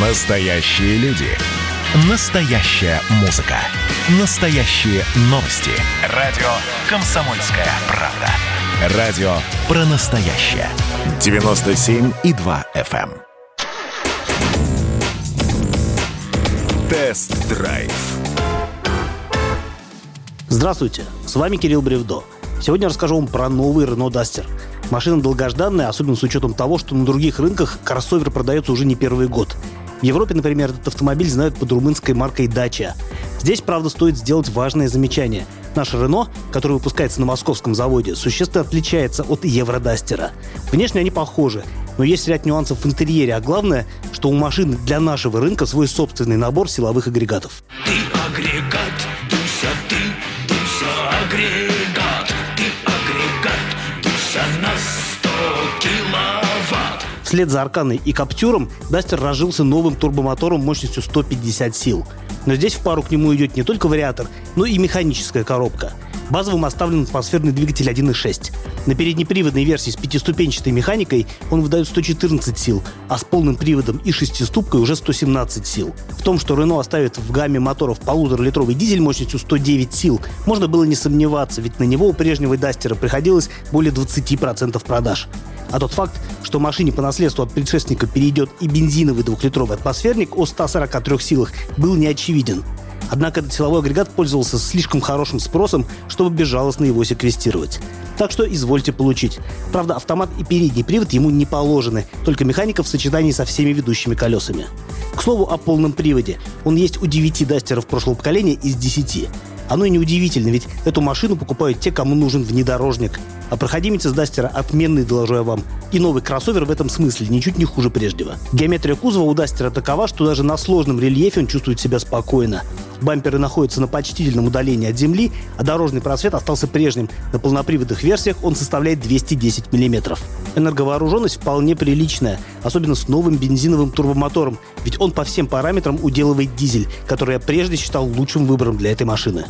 Настоящие люди. Настоящая музыка. Настоящие новости. Радио «Комсомольская правда». Радио про настоящее. 97,2 FM. эм. Тест-драйв. Здравствуйте, с вами Кирилл Бревдо. Сегодня расскажу вам про новый Renault Duster. Машина долгожданная, особенно с учетом того, что на других рынках кроссовер продается уже не первый год. В Европе, например, этот автомобиль знают под румынской маркой Dacia. Здесь, правда, стоит сделать важное замечание. Наш Renault, который выпускается на московском заводе, существенно отличается от Евродастера. Внешне они похожи, но есть ряд нюансов в интерьере, а главное, что у машины для нашего рынка свой собственный набор силовых агрегатов. Ты агрегат, Дуся, ты, Дуся, агрегат, Вслед за Арканой и Каптюром Дастер разжился новым турбомотором мощностью 150 сил. Но здесь в пару к нему идет не только вариатор, но и механическая коробка. Базовым оставлен атмосферный двигатель 1.6. На переднеприводной версии с пятиступенчатой механикой он выдает 114 сил, а с полным приводом и шестиступкой уже 117 сил. В том, что Renault оставит в гамме моторов полуторалитровый дизель мощностью 109 сил, можно было не сомневаться, ведь на него у прежнего Дастера приходилось более 20% продаж. А тот факт, что машине по наследству от предшественника перейдет и бензиновый двухлитровый атмосферник о 143 силах, был неочевиден. Однако этот силовой агрегат пользовался слишком хорошим спросом, чтобы безжалостно его секвестировать. Так что извольте получить. Правда, автомат и передний привод ему не положены, только механика в сочетании со всеми ведущими колесами. К слову о полном приводе. Он есть у 9 дастеров прошлого поколения из 10. Оно и неудивительно, ведь эту машину покупают те, кому нужен внедорожник. А проходимец из Дастера отменный, доложу я вам. И новый кроссовер в этом смысле ничуть не хуже прежнего. Геометрия кузова у Дастера такова, что даже на сложном рельефе он чувствует себя спокойно. Бамперы находятся на почтительном удалении от земли, а дорожный просвет остался прежним. На полноприводных версиях он составляет 210 мм. Энерговооруженность вполне приличная, особенно с новым бензиновым турбомотором, ведь он по всем параметрам уделывает дизель, который я прежде считал лучшим выбором для этой машины.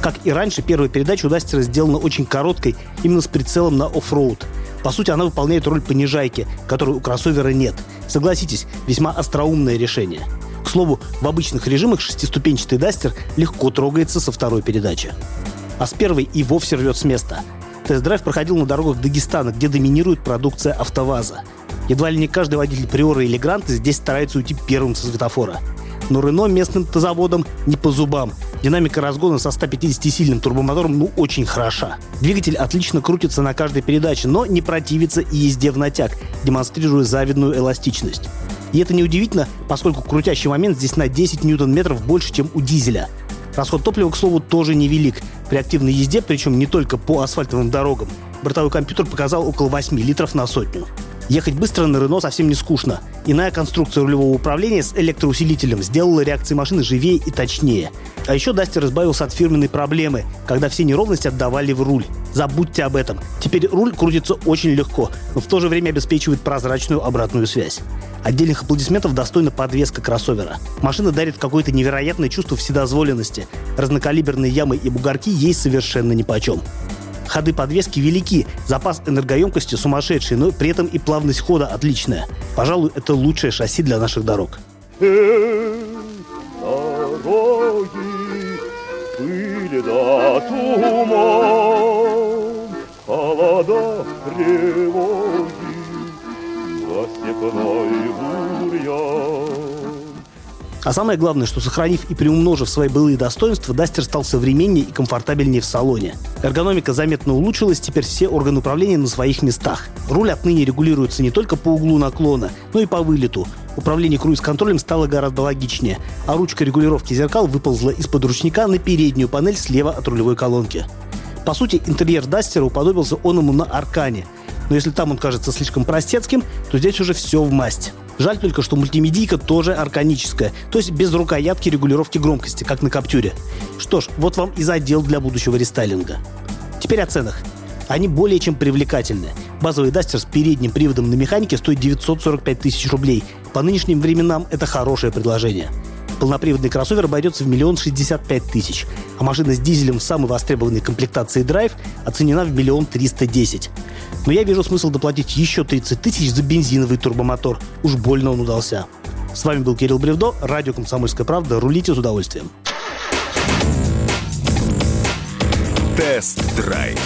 Как и раньше, первая передача у Дастера сделана очень короткой, именно с прицелом на оффроуд. По сути, она выполняет роль понижайки, которой у кроссовера нет. Согласитесь, весьма остроумное решение. К слову, в обычных режимах шестиступенчатый Дастер легко трогается со второй передачи. А с первой и вовсе рвет с места. Тест-драйв проходил на дорогах Дагестана, где доминирует продукция АвтоВАЗа. Едва ли не каждый водитель Приоры или Гранты здесь старается уйти первым со светофора. Но Рено местным заводом не по зубам. Динамика разгона со 150-сильным турбомотором ну очень хороша. Двигатель отлично крутится на каждой передаче, но не противится и езде в натяг, демонстрируя завидную эластичность. И это неудивительно, поскольку крутящий момент здесь на 10 ньютон-метров больше, чем у дизеля. Расход топлива, к слову, тоже невелик. При активной езде, причем не только по асфальтовым дорогам, бортовой компьютер показал около 8 литров на сотню. Ехать быстро на Рено совсем не скучно. Иная конструкция рулевого управления с электроусилителем сделала реакции машины живее и точнее. А еще Дастер избавился от фирменной проблемы, когда все неровности отдавали в руль. Забудьте об этом. Теперь руль крутится очень легко, но в то же время обеспечивает прозрачную обратную связь. Отдельных аплодисментов достойна подвеска кроссовера. Машина дарит какое-то невероятное чувство вседозволенности. Разнокалиберные ямы и бугорки ей совершенно нипочем. Ходы подвески велики, запас энергоемкости сумасшедший, но при этом и плавность хода отличная. Пожалуй, это лучшее шасси для наших дорог. дороги, пыль да туман, холода, тревоги, за степной бурьян. А самое главное, что сохранив и приумножив свои былые достоинства, Дастер стал современнее и комфортабельнее в салоне. Эргономика заметно улучшилась, теперь все органы управления на своих местах. Руль отныне регулируется не только по углу наклона, но и по вылету. Управление круиз-контролем стало гораздо логичнее, а ручка регулировки зеркал выползла из-под ручника на переднюю панель слева от рулевой колонки. По сути, интерьер Дастера уподобился оному на Аркане. Но если там он кажется слишком простецким, то здесь уже все в масть. Жаль только, что мультимедийка тоже арканическая, то есть без рукоятки регулировки громкости, как на Каптюре. Что ж, вот вам и задел для будущего рестайлинга. Теперь о ценах. Они более чем привлекательны. Базовый Дастер с передним приводом на механике стоит 945 тысяч рублей. По нынешним временам это хорошее предложение. Полноприводный кроссовер обойдется в миллион шестьдесят пять тысяч, а машина с дизелем в самой востребованной комплектации драйв оценена в миллион триста десять. Но я вижу смысл доплатить еще 30 тысяч за бензиновый турбомотор. Уж больно он удался. С вами был Кирилл Бревдо, радио «Комсомольская правда». Рулите с удовольствием. Тест-драйв